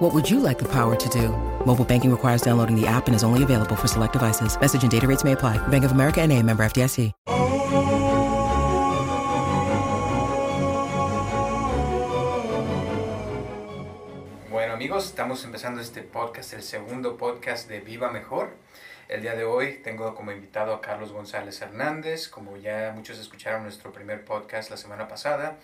What would you like the power to do? Mobile banking requires downloading the app and is only available for select devices. Message and data rates may apply. Bank of America and a member FDIC. Bueno amigos, estamos empezando este podcast, el segundo podcast de Viva Mejor. El día de hoy tengo como invitado a Carlos González Hernández, como ya muchos escucharon nuestro primer podcast la semana pasada.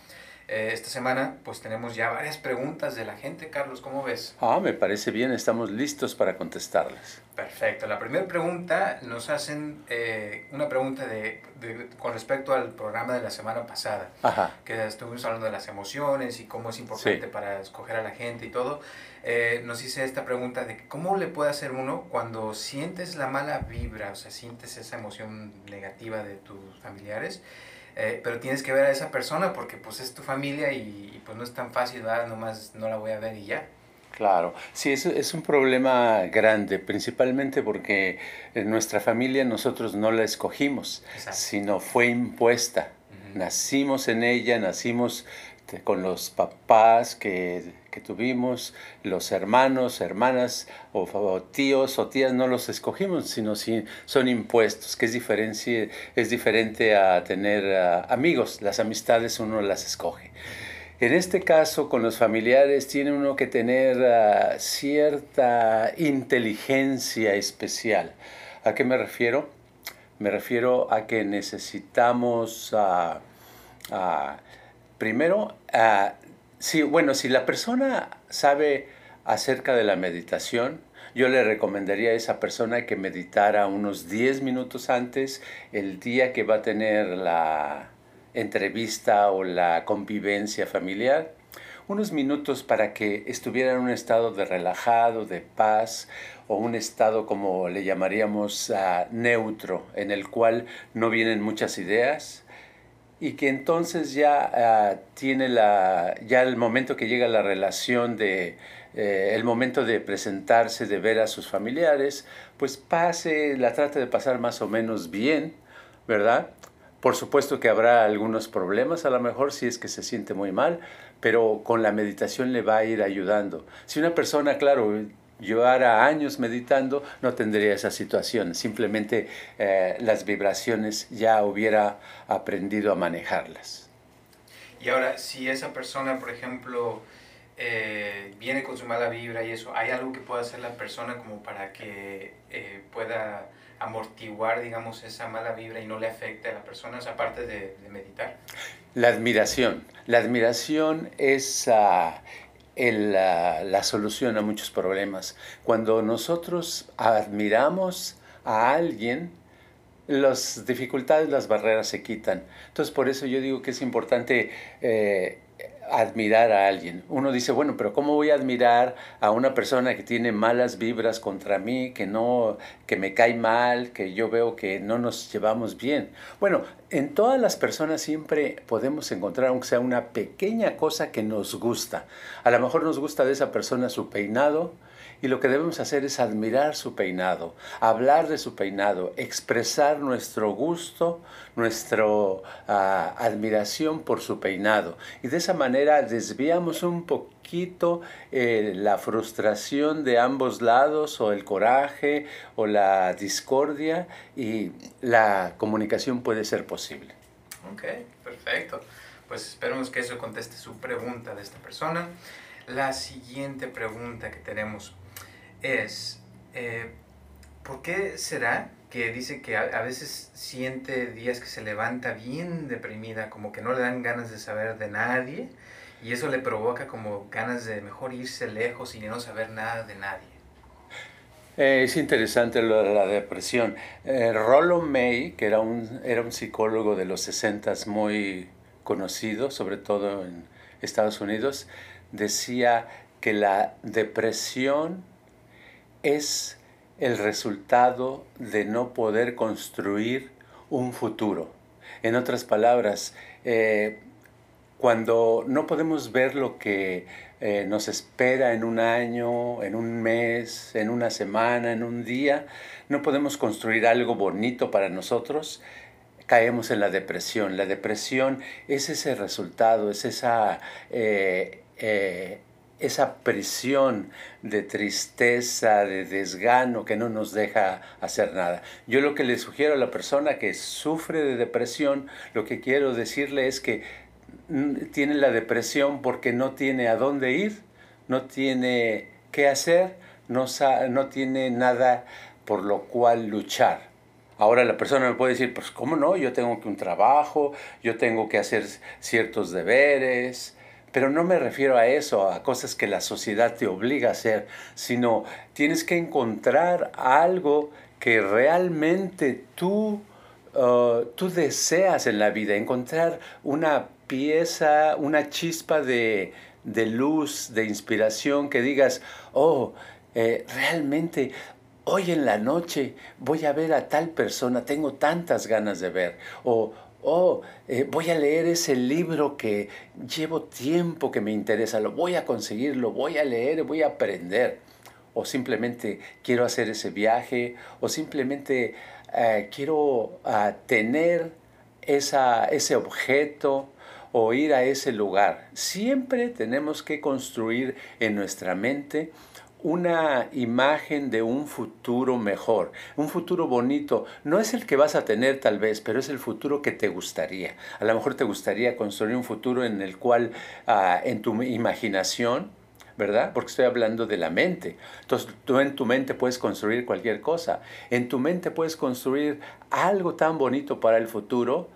Eh, esta semana pues tenemos ya varias preguntas de la gente. Carlos, ¿cómo ves? Ah, me parece bien, estamos listos para contestarlas. Perfecto. La primera pregunta nos hacen eh, una pregunta de, de- con respecto al programa de la semana pasada, Ajá. que estuvimos hablando de las emociones y cómo es importante Sí. para escoger a la gente y todo. Eh, nos hice esta pregunta de cómo le puede hacer uno cuando sientes la mala vibra, o sea, sientes esa emoción negativa de tus familiares. Eh, pero tienes que ver a esa persona porque pues es tu familia y, y, pues no es tan fácil, ¿verdad? Nomás no la voy a ver y ya. Claro, sí, es, es un problema grande, principalmente porque en nuestra familia nosotros no la escogimos, Exacto. sino fue impuesta. Nacimos en ella, nacimos con los papás que, que tuvimos, los hermanos, hermanas o, o tíos o tías no los escogimos, sino si son impuestos, que es, diferencia, es diferente a tener ah, amigos, las amistades uno las escoge. En este caso, con los familiares, tiene uno que tener ah, cierta inteligencia especial. ¿A qué me refiero? Me refiero a que necesitamos, ah, primero, sí, bueno, si la persona sabe acerca de la meditación, yo le recomendaría a esa persona que meditara unos 10 minutos antes el día que va a tener la entrevista o la convivencia familiar unos minutos para que estuviera en un estado de relajado, de paz, o un estado como le llamaríamos ah, neutro, en el cual no vienen muchas ideas, y que entonces ya ah, tiene la, ya el momento que llega la relación de, eh, el momento de presentarse, de ver a sus familiares, pues pase, la trate de pasar más o menos bien, ¿verdad? Por supuesto que habrá algunos problemas, a lo mejor si es que se siente muy mal, pero con la meditación le va a ir ayudando. Si una persona, claro, llevara años meditando, no tendría esa situación. Simplemente eh, las vibraciones ya hubiera aprendido a manejarlas. Y ahora, si esa persona, por ejemplo, eh, viene con su mala vibra y eso, ¿hay algo que pueda hacer la persona como para que eh, pueda amortiguar, digamos, esa mala vibra y no le afecte a la persona, aparte de, de meditar? La admiración. La admiración es ah, la solución a muchos problemas. Cuando nosotros admiramos a alguien, las dificultades, las barreras se quitan. Entonces, por eso yo digo que es importante eh, admirar a alguien. Uno dice, bueno, pero ¿cómo voy a admirar a una persona que tiene malas vibras contra mí, que no, que me cae mal, que yo veo que no nos llevamos bien? Bueno, en todas las personas siempre podemos encontrar, aunque sea una pequeña cosa que nos gusta. A lo mejor nos gusta de esa persona su peinado, y lo que debemos hacer es admirar su peinado, hablar de su peinado, expresar nuestro gusto, nuestra admiración por su peinado. Y de esa manera desviamos un poquito eh, la frustración de ambos lados o el coraje o la discordia y la comunicación puede ser posible. Ok, perfecto. Pues esperemos que eso conteste su pregunta de esta persona. La siguiente pregunta que tenemos es, eh, ¿por qué será que dice que a, veces siente días que se levanta bien deprimida, como que no le dan ganas de saber de nadie, y eso le provoca como ganas de mejor irse lejos y no saber nada de nadie? Eh, es interesante lo de la depresión. Eh, Rollo May, que era un, era un psicólogo de los 60 muy conocido, sobre todo en Estados Unidos, decía que la depresión es el resultado de no poder construir un futuro. En otras palabras, eh, cuando no podemos ver lo que eh, nos espera en un año, en un mes, en una semana, en un día, no podemos construir algo bonito para nosotros, caemos en la depresión. La depresión es ese resultado, es esa, eh, esa presión de tristeza, de desgano que no nos deja hacer nada. Yo lo que le sugiero a la persona que sufre de depresión, lo que quiero decirle es que tiene la depresión porque no tiene a dónde ir, no tiene qué hacer, no, no tiene nada por lo cual luchar. Ahora la persona me puede decir, pues cómo no, yo tengo que un trabajo, yo tengo que hacer ciertos deberes, pero no me refiero a eso, a cosas que la sociedad te obliga a hacer, sino tienes que encontrar algo que realmente tú, uh, tú deseas en la vida, encontrar una pieza, una chispa de, luz, de inspiración, que digas, oh, eh, realmente hoy en la noche voy a ver a tal persona, tengo tantas ganas de ver. Oh, eh, voy a leer ese libro que llevo tiempo que me interesa, lo voy a conseguir, lo voy a leer, voy a aprender. O simplemente quiero hacer ese viaje, o simplemente eh, quiero ah, tener esa, ese objeto o ir a ese lugar. Siempre tenemos que construir en nuestra mente una imagen de un futuro mejor, un futuro bonito. No es el que vas a tener tal vez, pero es el futuro que te gustaría. A lo mejor te gustaría construir un futuro en el cual ah, en tu imaginación, ¿verdad? Porque estoy hablando de la mente. Entonces tú en tu mente puedes construir cualquier cosa. En tu mente puedes construir algo tan bonito para el futuro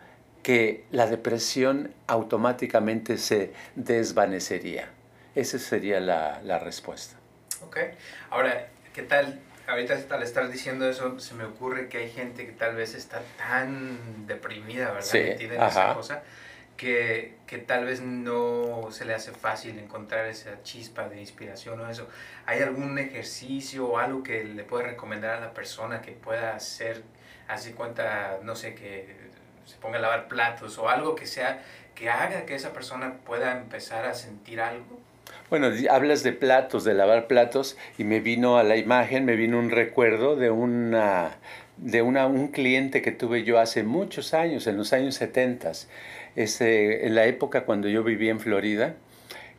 que la depresión automáticamente se desvanecería. Esa sería la, la respuesta. Ok. Ahora, ¿qué tal? Ahorita al estar diciendo eso, se me ocurre que hay gente que tal vez está tan deprimida, ¿verdad? Sí, Metida en esa cosa, que, que, tal vez no se le hace fácil encontrar esa chispa de inspiración o eso. ¿Hay algún ejercicio o algo que le puede recomendar a la persona que pueda hacer, así cuenta, no sé, que se ponga a lavar platos o algo que sea, que haga que esa persona pueda empezar a sentir algo? Bueno, hablas de platos, de lavar platos, y me vino a la imagen, me vino un recuerdo de una de una, un cliente que tuve yo hace muchos años, en los años 70, este, en la época cuando yo vivía en Florida.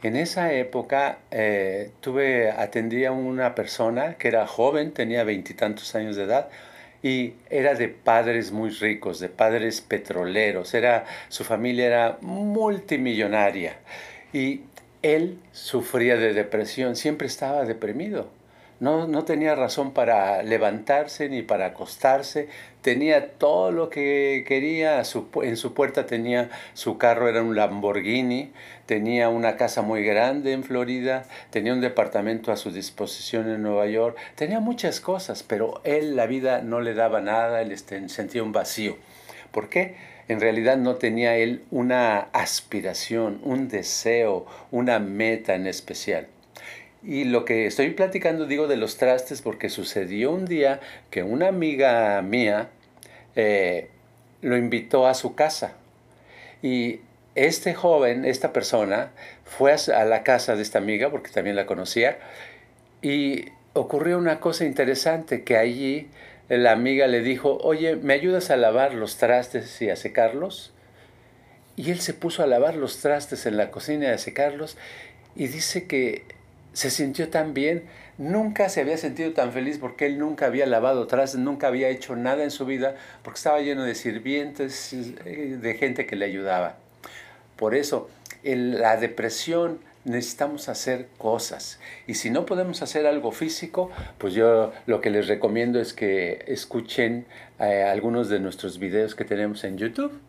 En esa época eh, tuve, atendí a una persona que era joven, tenía veintitantos años de edad, y era de padres muy ricos, de padres petroleros, era, su familia era multimillonaria. Y él sufría de depresión, siempre estaba deprimido. No, no, tenía razón para levantarse ni para acostarse, tenía todo lo que quería, en su puerta tenía su carro, era un Lamborghini, tenía una casa muy grande en Florida, tenía un departamento a su disposición en Nueva York, tenía muchas cosas, pero él la vida no le daba nada, él este, sentía un vacío. ¿Por qué? En realidad no tenía él una aspiración, un deseo, una meta en especial. Y lo que estoy platicando digo de los trastes porque sucedió un día que una amiga mía eh, lo invitó a su casa. Y este joven, esta persona, fue a la casa de esta amiga porque también la conocía y ocurrió una cosa interesante que allí la amiga le dijo, oye, ¿me ayudas a lavar los trastes y a secarlos? Y él se puso a lavar los trastes en la cocina y a secarlos y dice que se sintió tan bien, nunca se había sentido tan feliz porque él nunca había lavado trastes, nunca había hecho nada en su vida porque estaba lleno de sirvientes, de gente que le ayudaba. Por eso, la depresión necesitamos hacer cosas. Y si no podemos hacer algo físico, pues yo lo que les recomiendo es que escuchen eh, algunos de nuestros videos que tenemos en YouTube,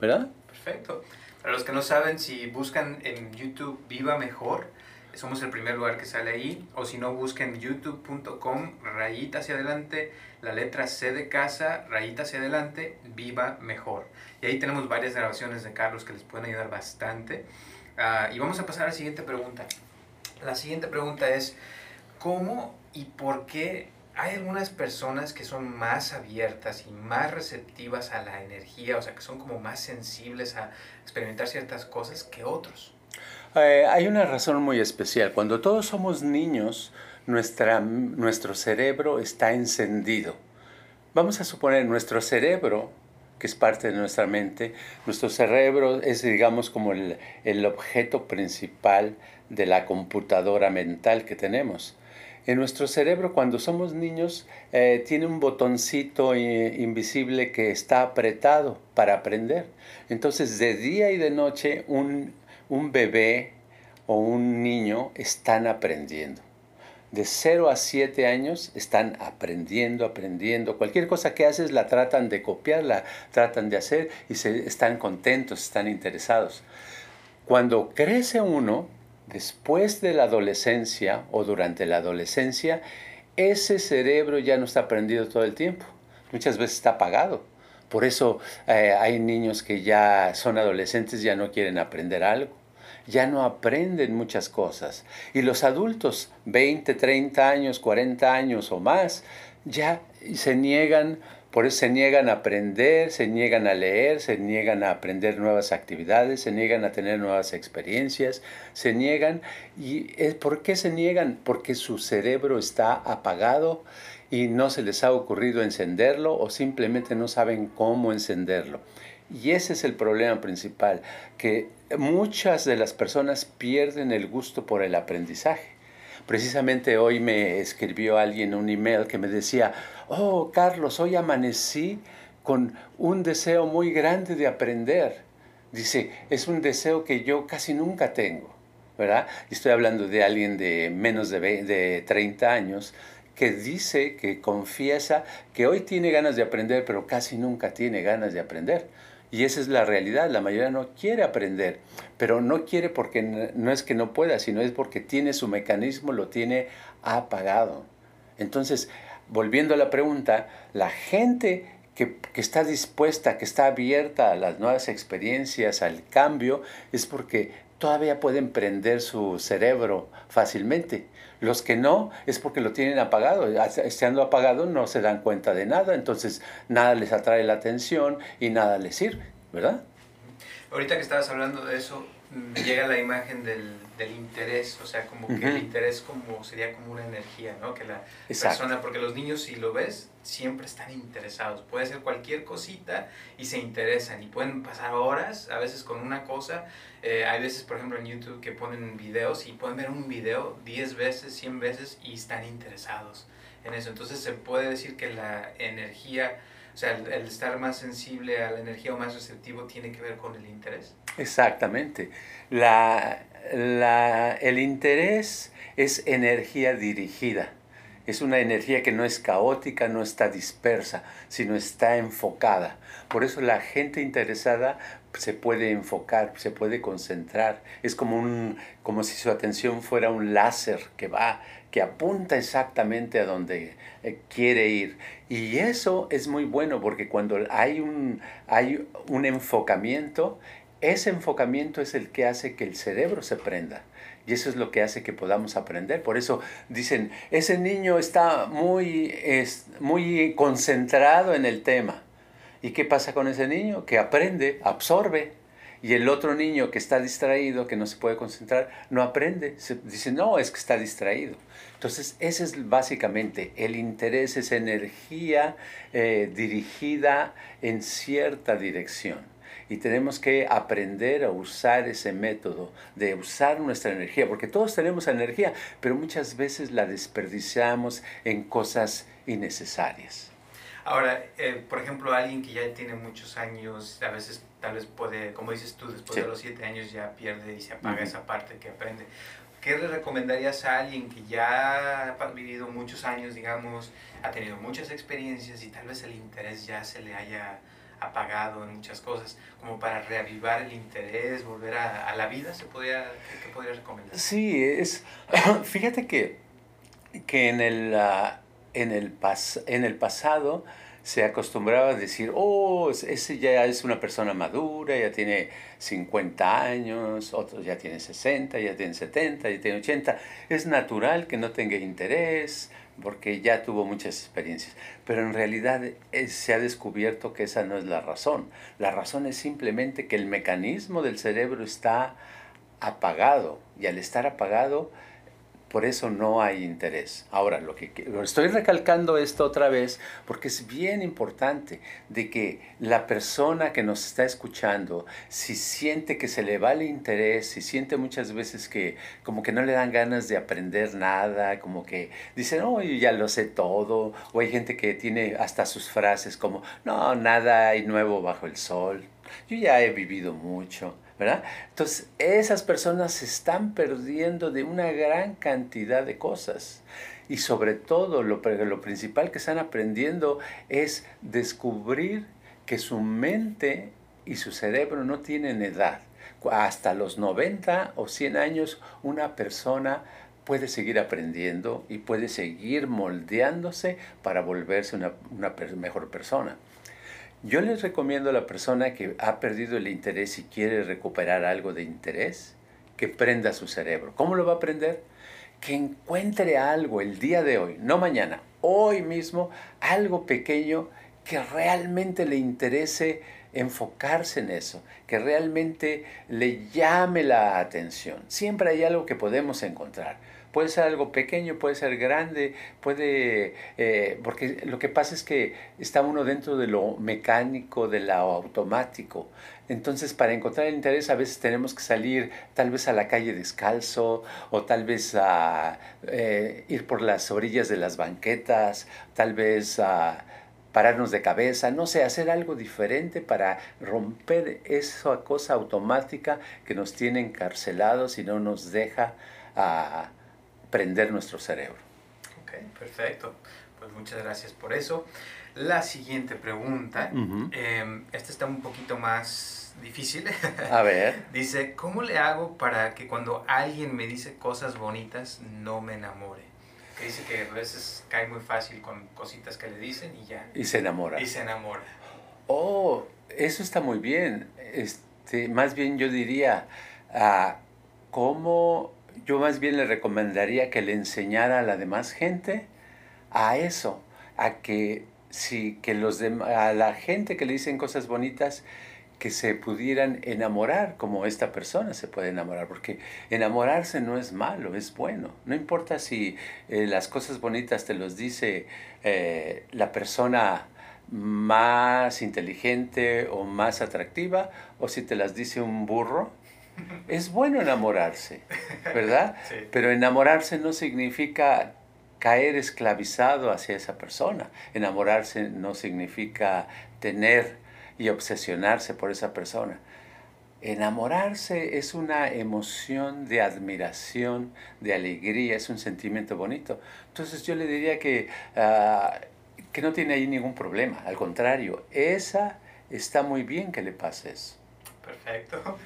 ¿verdad? Perfecto. Para los que no saben, si buscan en YouTube Viva Mejor, somos el primer lugar que sale ahí. O si no, busquen youtube.com, rayita hacia adelante, la letra C de casa, rayita hacia adelante, Viva Mejor. Y ahí tenemos varias grabaciones de Carlos que les pueden ayudar bastante. Ah, y vamos a pasar a la siguiente pregunta. La siguiente pregunta es, ¿cómo y por qué hay algunas personas que son más abiertas y más receptivas a la energía, o sea, que son como más sensibles a experimentar ciertas cosas que otros. Eh, hay una razón muy especial. Cuando todos somos niños, nuestra, nuestro cerebro está encendido. Vamos a suponer nuestro cerebro, que es parte de nuestra mente, nuestro cerebro es, digamos, como el, el objeto principal de la computadora mental que tenemos. En nuestro cerebro, cuando somos niños, eh, tiene un botoncito invisible que está apretado para aprender. Entonces, de día y de noche, un, un bebé o un niño están aprendiendo. De 0 a 7 años están aprendiendo, aprendiendo. Cualquier cosa que haces la tratan de copiar, la tratan de hacer y se, están contentos, están interesados. Cuando crece uno, después de la adolescencia o durante la adolescencia, ese cerebro ya no está prendido todo el tiempo. Muchas veces está apagado. Por eso eh, hay niños que ya son adolescentes, ya no quieren aprender algo, ya no aprenden muchas cosas. Y los adultos, 20, 30 años, 40 años o más, ya se niegan por eso se niegan a aprender, se niegan a leer, se niegan a aprender nuevas actividades, se niegan a tener nuevas experiencias, se niegan. ¿Y por qué se niegan? Porque su cerebro está apagado y no se les ha ocurrido encenderlo o simplemente no saben cómo encenderlo. Y ese es el problema principal, que muchas de las personas pierden el gusto por el aprendizaje. Precisamente hoy me escribió alguien un email que me decía, oh Carlos, hoy amanecí con un deseo muy grande de aprender. Dice, es un deseo que yo casi nunca tengo, ¿verdad? Estoy hablando de alguien de menos de, de 30 años que dice, que confiesa que hoy tiene ganas de aprender, pero casi nunca tiene ganas de aprender. Y esa es la realidad, la mayoría no quiere aprender, pero no quiere porque no es que no pueda, sino es porque tiene su mecanismo, lo tiene apagado. Entonces, volviendo a la pregunta, la gente que, está dispuesta, que está abierta a las nuevas experiencias, al cambio, es porque todavía pueden prender su cerebro fácilmente. Los que no es porque lo tienen apagado. Estando apagado no se dan cuenta de nada, entonces nada les atrae la atención y nada les sirve, ¿verdad? Ahorita que estabas hablando de eso, llega la imagen del, del, interés, o sea, como que el interés como sería como una energía, ¿no? Que la persona, porque los niños si lo ves, siempre están interesados, puede ser cualquier cosita y se interesan y pueden pasar horas a veces con una cosa, eh, hay veces por ejemplo en YouTube que ponen videos y pueden ver un video 10 veces, 100 veces y están interesados en eso, entonces se puede decir que la energía o sea, el, estar más sensible a la energía o más receptivo tiene que ver con el interés. Exactamente. La, la, el interés es energía dirigida. Es una energía que no es caótica, no está dispersa, sino está enfocada. Por eso la gente interesada se puede enfocar, se puede concentrar. Es como, un, como si su atención fuera un láser que va, que apunta exactamente a donde eh, quiere ir. Y eso es muy bueno porque cuando hay un, hay un enfocamiento, ese enfocamiento es el que hace que el cerebro se prenda. Y eso es lo que hace que podamos aprender. Por eso dicen, ese niño está muy, es, muy concentrado en el tema. ¿Y qué pasa con ese niño? Que aprende, absorbe. Y el otro niño que está distraído, que no se puede concentrar, no aprende. Se dice, no, es que está distraído. Entonces, ese es básicamente el interés, esa energía eh, dirigida en cierta dirección y tenemos que aprender a usar ese método de usar nuestra energía, porque todos tenemos energía, pero muchas veces la desperdiciamos en cosas innecesarias. Ahora, eh, por ejemplo, alguien que ya tiene muchos años, a veces tal vez puede, como dices tú, después de los siete años ya pierde y se apaga esa parte que aprende. ¿Qué le recomendarías a alguien que ya ha vivido muchos años, digamos, ha tenido muchas experiencias y tal vez el interés ya se le haya apagado en muchas cosas, como para reavivar el interés, volver a, la vida, ¿se podría, ¿qué, podría recomendar? Sí, es, fíjate que, que en, el, ah, en, el pas, en el pasado se acostumbraba a decir, oh, ese ya es una persona madura, ya tiene 50 años, otros ya tiene 60, ya tiene 70, ya tiene 80. Es natural que no tenga interés, porque ya tuvo muchas experiencias. Pero en realidad eh, se ha descubierto que esa no es la razón. La razón es simplemente que el mecanismo del cerebro está apagado y al estar apagado por eso no hay interés. Ahora, lo que estoy recalcando esto otra vez porque es bien importante de que la persona que nos está escuchando, si siente que se le va el interés, si siente muchas veces que como que no le dan ganas de aprender nada, como que dicen, oh, yo ya lo sé todo, o hay gente que tiene hasta sus frases como, no, nada hay nuevo bajo el sol, yo ya he vivido mucho. Entonces, esas personas se están perdiendo de una gran cantidad de cosas. Y sobre todo, lo, lo principal que están aprendiendo es descubrir que su mente y su cerebro no tienen edad. Hasta los 90 o 100 años, una persona puede seguir aprendiendo y puede seguir moldeándose para volverse una, una mejor persona. Yo les recomiendo a la persona que ha perdido el interés y quiere recuperar algo de interés, que prenda su cerebro. ¿Cómo lo va a aprender? Que encuentre algo el día de hoy, no mañana, hoy mismo, algo pequeño que realmente le interese enfocarse en eso, que realmente le llame la atención. Siempre hay algo que podemos encontrar. Puede ser algo pequeño, puede ser grande, puede... Eh, porque lo que pasa es que está uno dentro de lo mecánico, de lo automático. Entonces, para encontrar el interés, a veces tenemos que salir tal vez a la calle descalzo o tal vez a eh, ir por las orillas de las banquetas, tal vez a pararnos de cabeza, no sé, hacer algo diferente para romper esa cosa automática que nos tiene encarcelados y no nos deja a prender nuestro cerebro. Ok, perfecto. Pues muchas gracias por eso. La siguiente pregunta, em, esta está un poquito más difícil. A ver. dice, ¿cómo le hago para que cuando alguien me dice cosas bonitas no me enamore? Que dice que a veces cae muy fácil con cositas que le dicen y ya. Y se enamora. Y se enamora. Oh, eso está muy bien. Este, más bien yo diría, uh, ¿cómo yo más bien le recomendaría que le enseñara a la demás gente a eso, a que si que los a la gente que le dicen cosas bonitas que se pudieran enamorar como esta persona se puede enamorar, porque enamorarse no es malo, es bueno. No importa si eh, las cosas bonitas te los dice eh, la persona más inteligente o más atractiva, o si te las dice un burro, es bueno enamorarse, ¿verdad? Pero enamorarse no significa caer esclavizado hacia esa persona. Enamorarse no significa tener y obsesionarse por esa persona. Enamorarse es una emoción de admiración, de alegría, es un sentimiento bonito. Entonces yo le diría que, ah, que no tiene ahí ningún problema. Al contrario, esa está muy bien que le pase eso. Perfecto.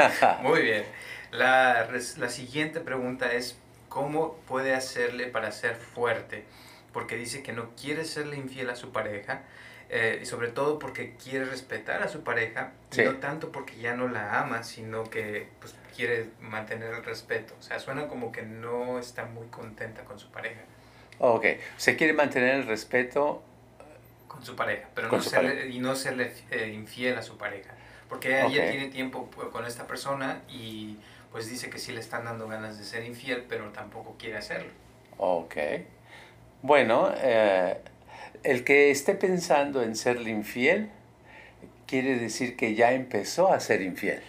Muy bien. La, la, siguiente pregunta es, ¿cómo puede hacerle para ser fuerte? Porque dice que no quiere serle infiel a su pareja, eh, y sobre todo porque quiere respetar a su pareja, no tanto porque ya no la ama, sino que pues, quiere mantener el respeto. O sea, suena como que no está muy contenta con su pareja. Ok, se quiere mantener el respeto con su pareja, pero no serle, y no serle eh, infiel a su pareja. Porque ella tiene tiempo pues, con esta persona y pues dice que sí le están dando ganas de ser infiel, pero tampoco quiere hacerlo. Ok. Bueno, eh, el que esté pensando en serle infiel quiere decir que ya empezó a ser infiel.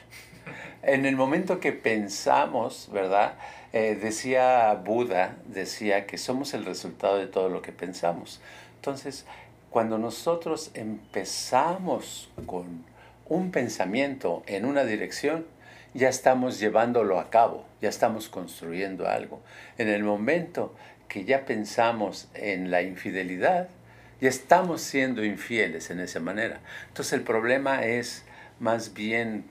En el momento que pensamos, ¿verdad? Eh, decía Buda, decía que somos el resultado de todo lo que pensamos. Entonces, cuando nosotros empezamos con un pensamiento en una dirección, ya estamos llevándolo a cabo, ya estamos construyendo algo. En el momento que ya pensamos en la infidelidad, ya estamos siendo infieles en esa manera. Entonces el problema es más bien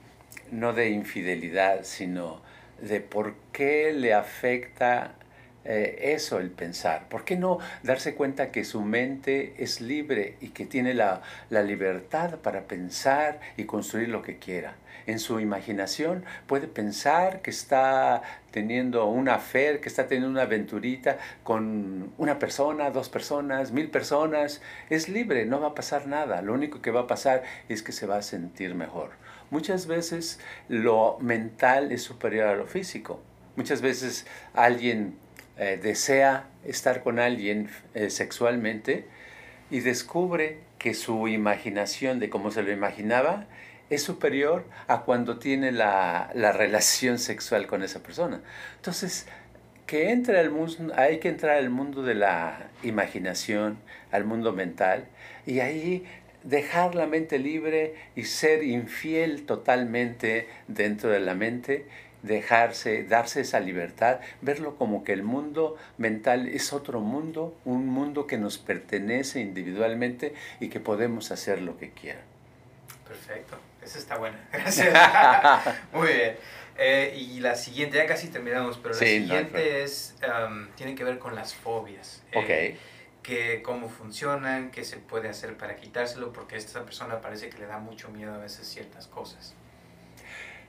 no de infidelidad, sino de por qué le afecta eh, eso el pensar? ¿Por qué no darse cuenta que su mente es libre y que tiene la, la libertad para pensar y construir lo que quiera? En su imaginación puede pensar que está teniendo una fe, que está teniendo una aventurita con una persona, dos personas, mil personas. Es libre, no va a pasar nada. Lo único que va a pasar es que se va a sentir mejor. Muchas veces lo mental es superior a lo físico. Muchas veces alguien eh, desea estar con alguien eh, sexualmente y descubre que su imaginación de cómo se lo imaginaba es superior a cuando tiene la, relación sexual con esa persona. Entonces, que entra al mundo, hay que entrar al mundo de la imaginación, al mundo mental, y ahí dejar la mente libre y ser infiel totalmente dentro de la mente dejarse, darse esa libertad, verlo como que el mundo mental es otro mundo, un mundo que nos pertenece individualmente y que podemos hacer lo que quieran. Perfecto, esa está buena, gracias. Muy bien. Eh, y la siguiente, ya casi terminamos, pero la siguiente es, tiene que ver con las fobias. Eh, que cómo funcionan, qué se puede hacer para quitárselo, porque esta persona parece que le da mucho miedo a veces ciertas cosas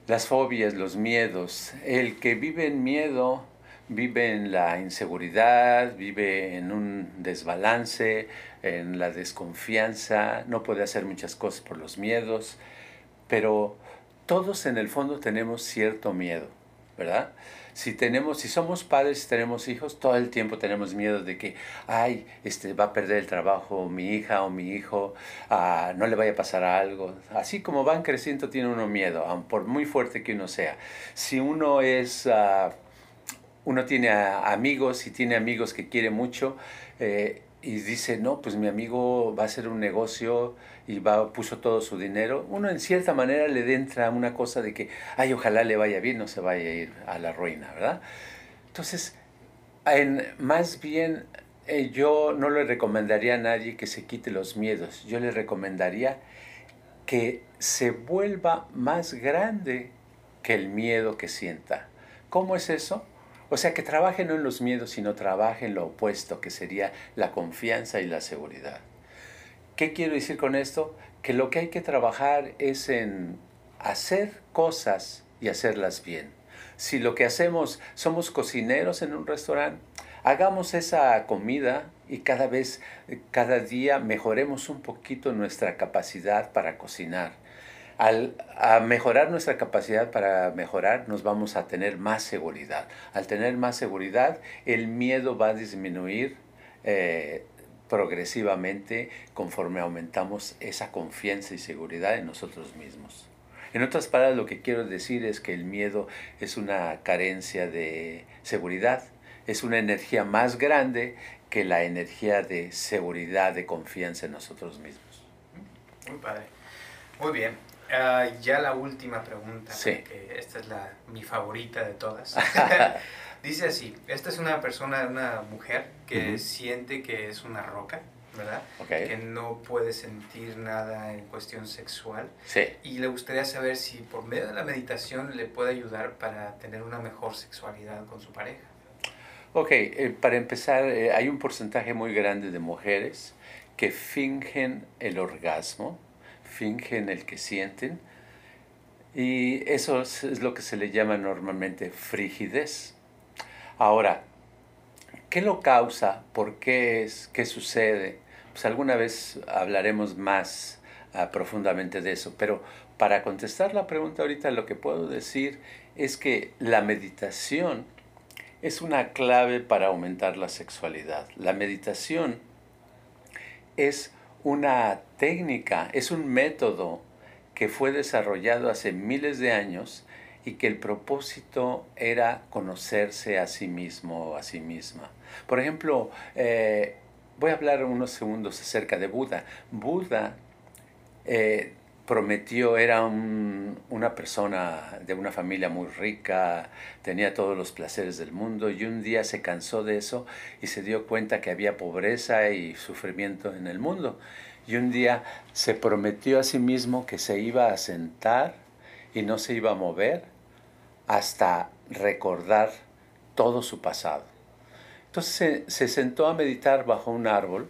las fobias, los miedos. El que vive en miedo vive en la inseguridad, vive en un desbalance, en la desconfianza, no puede hacer muchas cosas por los miedos, pero todos en el fondo tenemos cierto miedo, ¿verdad? Si tenemos, si somos padres, si tenemos hijos, todo el tiempo tenemos miedo de que, ay, este, va a perder el trabajo mi hija o mi hijo, ah, no le vaya a pasar algo. Así como van creciendo, tiene uno miedo, por muy fuerte que uno sea. Si uno es, ah, uno tiene amigos y tiene amigos que quiere mucho, eh, y dice, no, pues mi amigo va a hacer un negocio y va, puso todo su dinero, uno en cierta manera le entra una cosa de que, ay, ojalá le vaya bien, no se vaya a ir a la ruina, ¿verdad? Entonces, en, más bien, eh, yo no le recomendaría a nadie que se quite los miedos, yo le recomendaría que se vuelva más grande que el miedo que sienta. ¿Cómo es eso? O sea, que trabaje no en los miedos, sino trabaje en lo opuesto, que sería la confianza y la seguridad. ¿Qué quiero decir con esto? Que lo que hay que trabajar es en hacer cosas y hacerlas bien. Si lo que hacemos somos cocineros en un restaurante, hagamos esa comida y cada vez, cada día mejoremos un poquito nuestra capacidad para cocinar al mejorar nuestra capacidad para mejorar, nos vamos a tener más seguridad. Al tener más seguridad, el miedo va a disminuir eh, progresivamente conforme aumentamos esa confianza y seguridad en nosotros mismos. En otras palabras, lo que quiero decir es que el miedo es una carencia de seguridad, es una energía más grande que la energía de seguridad, de confianza en nosotros mismos. Muy padre. Muy bien. Ah, ya la última pregunta, sí. esta es la, mi favorita de todas. Dice así, esta es una persona, una mujer que siente que es una roca, ¿verdad? Que no puede sentir nada en cuestión sexual. Sí. Y le gustaría saber si por medio de la meditación le puede ayudar para tener una mejor sexualidad con su pareja. Ok, eh, para empezar, eh, hay un porcentaje muy grande de mujeres que fingen el orgasmo fingen el que sienten. Y eso es, lo que se le llama normalmente frigidez. Ahora, ¿qué lo causa? ¿Por qué es? ¿Qué sucede? Pues alguna vez hablaremos más ah, profundamente de eso, pero para contestar la pregunta ahorita lo que puedo decir es que la meditación es una clave para aumentar la sexualidad. La meditación es una técnica, es un método que fue desarrollado hace miles de años y que el propósito era conocerse a sí mismo o a sí misma. Por ejemplo, eh, voy a hablar unos segundos acerca de Buda. Buda eh, prometió, era una persona de una familia muy rica, tenía todos los placeres del mundo y un día se cansó de eso y se dio cuenta que había pobreza y sufrimiento en el mundo. Y un día se prometió a sí mismo que se iba a sentar y no se iba a mover hasta recordar todo su pasado. Entonces se, sentó a meditar bajo un árbol.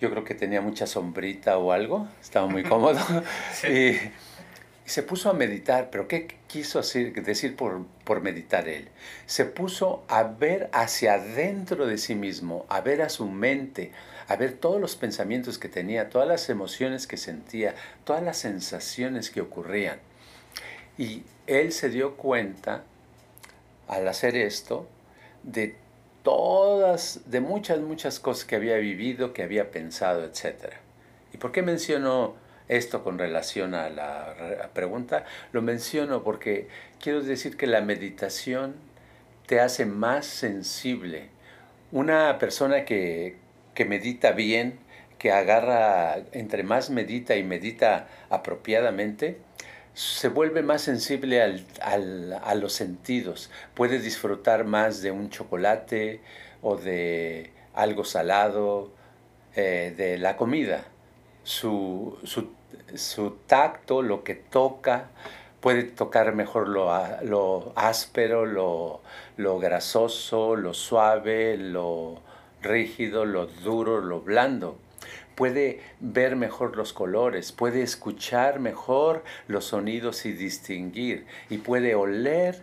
Yo creo que tenía mucha sombrita o algo, estaba muy cómodo. y, se puso a meditar, pero ¿qué quiso decir, por, por meditar él? Se puso a ver hacia adentro de sí mismo, a ver a su mente, a ver todos los pensamientos que tenía, todas las emociones que sentía, todas las sensaciones que ocurrían. Y él se dio cuenta, al hacer esto, de todas, de muchas, muchas cosas que había vivido, que había pensado, etc. ¿Y por qué menciono esto con relación a la pregunta? Lo menciono porque quiero decir que la meditación te hace más sensible. Una persona que, que medita bien, que agarra, entre más medita y medita apropiadamente, se vuelve más sensible a los sentidos, puede disfrutar más de un chocolate o de algo salado, eh, de la comida. Su, tacto, lo que toca, puede tocar mejor lo, lo áspero, lo, lo grasoso, lo suave, lo, rígido, lo duro, lo blando. Puede ver mejor los colores, puede escuchar mejor los sonidos y distinguir, y puede oler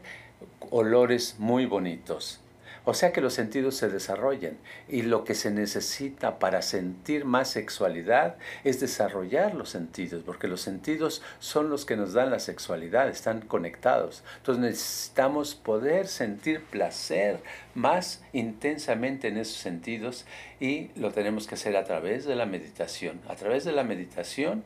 olores muy bonitos. O sea que los sentidos se desarrollan y lo que se necesita para sentir más sexualidad es desarrollar los sentidos, porque los sentidos son los que nos dan la sexualidad, están conectados. Entonces necesitamos poder sentir placer más intensamente en esos sentidos y lo tenemos que hacer a través de la meditación. A través de la meditación,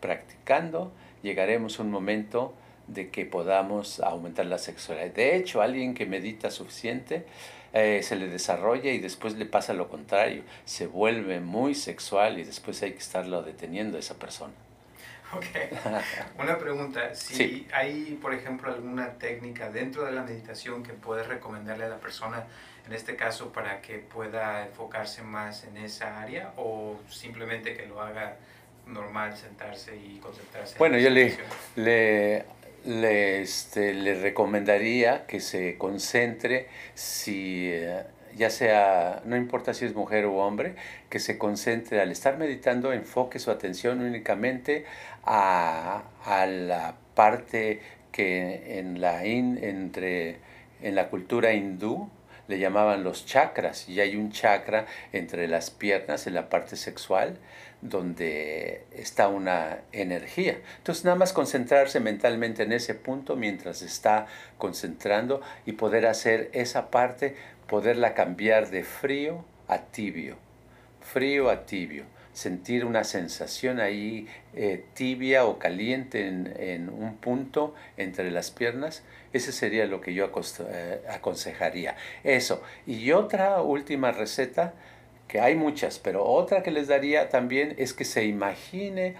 practicando, llegaremos a un momento de que podamos aumentar la sexualidad. De hecho, alguien que medita suficiente eh, se le desarrolla y después le pasa lo contrario, se vuelve muy sexual y después hay que estarlo deteniendo a esa persona. Ok, una pregunta, si hay, por ejemplo, alguna técnica dentro de la meditación que puedes recomendarle a la persona, en este caso, para que pueda enfocarse más en esa área o simplemente que lo haga normal, sentarse y concentrarse? Bueno, yo le, le le, este, le recomendaría que se concentre, si eh, ya sea, no importa si es mujer o hombre, que se concentre al estar meditando, enfoque su atención únicamente a, a la parte que en la, entre, en la cultura hindú le llamaban los chakras. Y hay un chakra entre las piernas en la parte sexual donde está una energía. Entonces nada más concentrarse mentalmente en ese punto mientras está concentrando y poder hacer esa parte, poderla cambiar de frío a tibio, frío a tibio sentir una sensación ahí eh, tibia o caliente en, un punto entre las piernas, ese sería lo que yo eh, aconsejaría. Eso. Y otra última receta, que hay muchas, pero otra que les daría también es que se imagine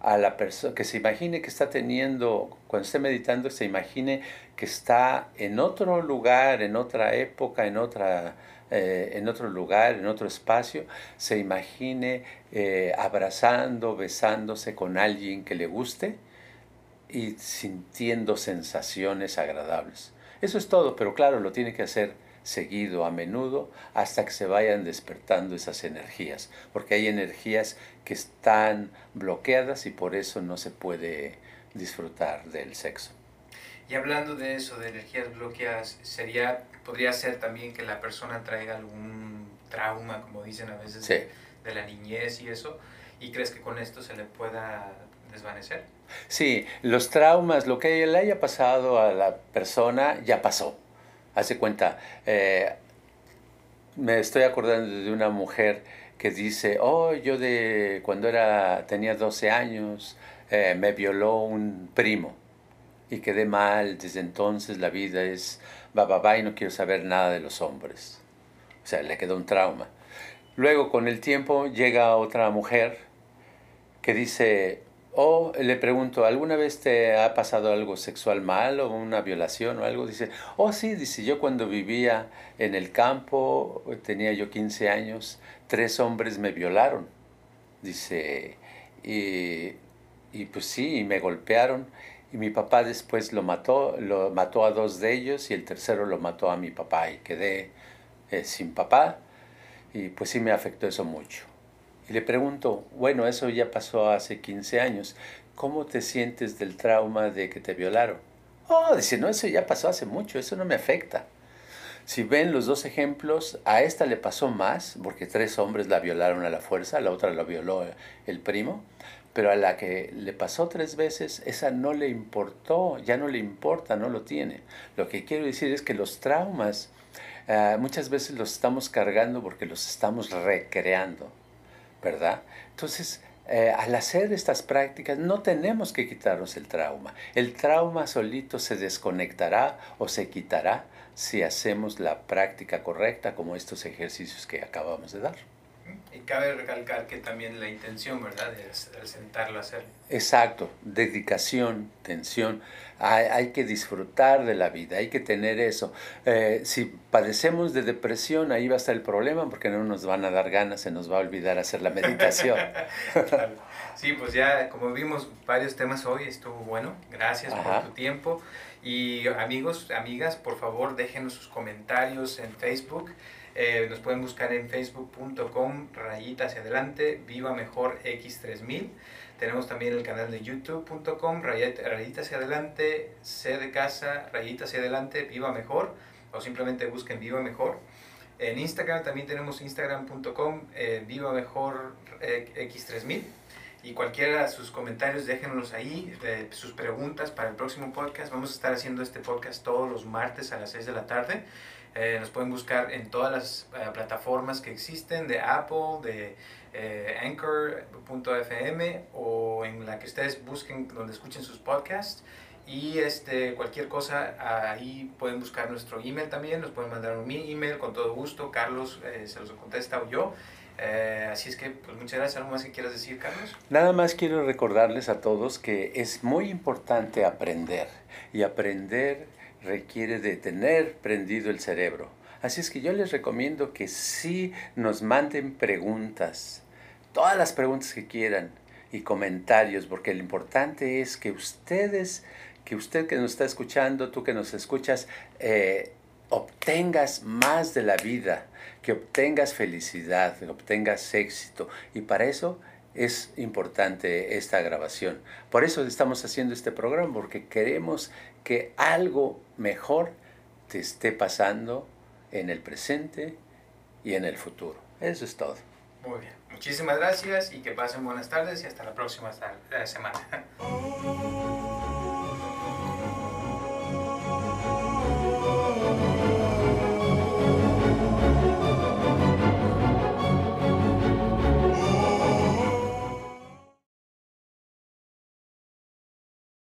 a la persona, que se imagine que está teniendo, cuando esté meditando, se imagine que está en otro lugar, en otra época, en otra eh, en otro lugar, en otro espacio, se imagine eh, abrazando, besándose con alguien que le guste y sintiendo sensaciones agradables. Eso es todo, pero claro, lo tiene que hacer seguido, a menudo, hasta que se vayan despertando esas energías, porque hay energías que están bloqueadas y por eso no se puede disfrutar del sexo. Y hablando de eso, de energías bloqueadas, sería, podría ser también que la persona traiga algún trauma, como dicen a veces, de, la niñez y eso, y crees que con esto se le pueda desvanecer. Sí, los traumas, lo que le haya pasado a la persona, ya pasó. Hace cuenta, eh, me estoy acordando de una mujer que dice, oh, yo de cuando era, tenía 12 años, eh, me violó un primo y quedé mal, desde entonces la vida es va, va, y no quiero saber nada de los hombres. O sea, le quedó un trauma. Luego, con el tiempo, llega otra mujer que dice, o le pregunto, ¿alguna vez te ha pasado algo sexual mal o una violación o algo? Dice, oh sí, dice, yo cuando vivía en el campo, tenía yo 15 años, tres hombres me violaron. Dice, y, y pues sí, y me golpearon y mi papá después lo mató, lo mató a dos de ellos y el tercero lo mató a mi papá y quedé eh, sin papá y pues sí me afectó eso mucho. Le pregunto, bueno, eso ya pasó hace 15 años, ¿cómo te sientes del trauma de que te violaron? Oh, dice, no, eso ya pasó hace mucho, eso no me afecta. Si ven los dos ejemplos, a esta le pasó más, porque tres hombres la violaron a la fuerza, a la otra la violó el primo, pero a la que le pasó tres veces, esa no le importó, ya no le importa, no lo tiene. Lo que quiero decir es que los traumas eh, muchas veces los estamos cargando porque los estamos recreando, ¿verdad? Entonces, eh, al hacer estas prácticas no tenemos que quitarnos el trauma. El trauma solito se desconectará o se quitará si hacemos la práctica correcta como estos ejercicios que acabamos de dar. Y cabe recalcar que también la intención, ¿verdad?, de sentarlo a hacer. Exacto, dedicación, tensión. Hay, hay, que disfrutar de la vida, hay que tener eso. Eh, si padecemos de depresión, ahí va a estar el problema porque no nos van a dar ganas, se nos va a olvidar hacer la meditación. Sí, pues ya como vimos varios temas hoy, estuvo bueno. Gracias por tu tiempo. Y amigos, amigas, por favor déjenos sus comentarios en Facebook. Eh, nos pueden buscar en facebook.com rayita hacia adelante, viva mejor x3000. Tenemos también el canal de youtube.com rayita hacia adelante, C de casa, rayita hacia adelante, viva mejor. O simplemente busquen viva mejor. En Instagram también tenemos instagram.com eh, viva mejor eh, x3000 y cualquiera de sus comentarios déjenlos ahí, sus preguntas para el próximo podcast. Vamos a estar haciendo este podcast todos los martes a las 6 de la tarde. Eh, nos pueden buscar en todas las eh, plataformas que existen, de Apple, de eh, Anchor.fm o en la que ustedes busquen donde escuchen sus podcasts. Y este, cualquier cosa, ahí pueden buscar nuestro email también, nos pueden mandar un email con todo gusto, Carlos se los contesta o yo. así es que, pues muchas gracias. ¿Algo más que quieras decir, Carlos? Nada más quiero recordarles a todos que es muy importante aprender y aprender requiere de tener prendido el cerebro. Así es que yo les recomiendo que sí nos manden preguntas, todas las preguntas que quieran y comentarios, porque lo importante es que ustedes, que usted que nos está escuchando, tú que nos escuchas, eh, obtengas más de la vida, que obtengas felicidad, que obtengas éxito. Y para eso es importante esta grabación. Por eso estamos haciendo este programa, porque queremos que algo mejor te esté pasando en el presente y en el futuro. Eso es todo. Muy bien. Muchísimas gracias y que pasen buenas tardes y hasta la próxima semana.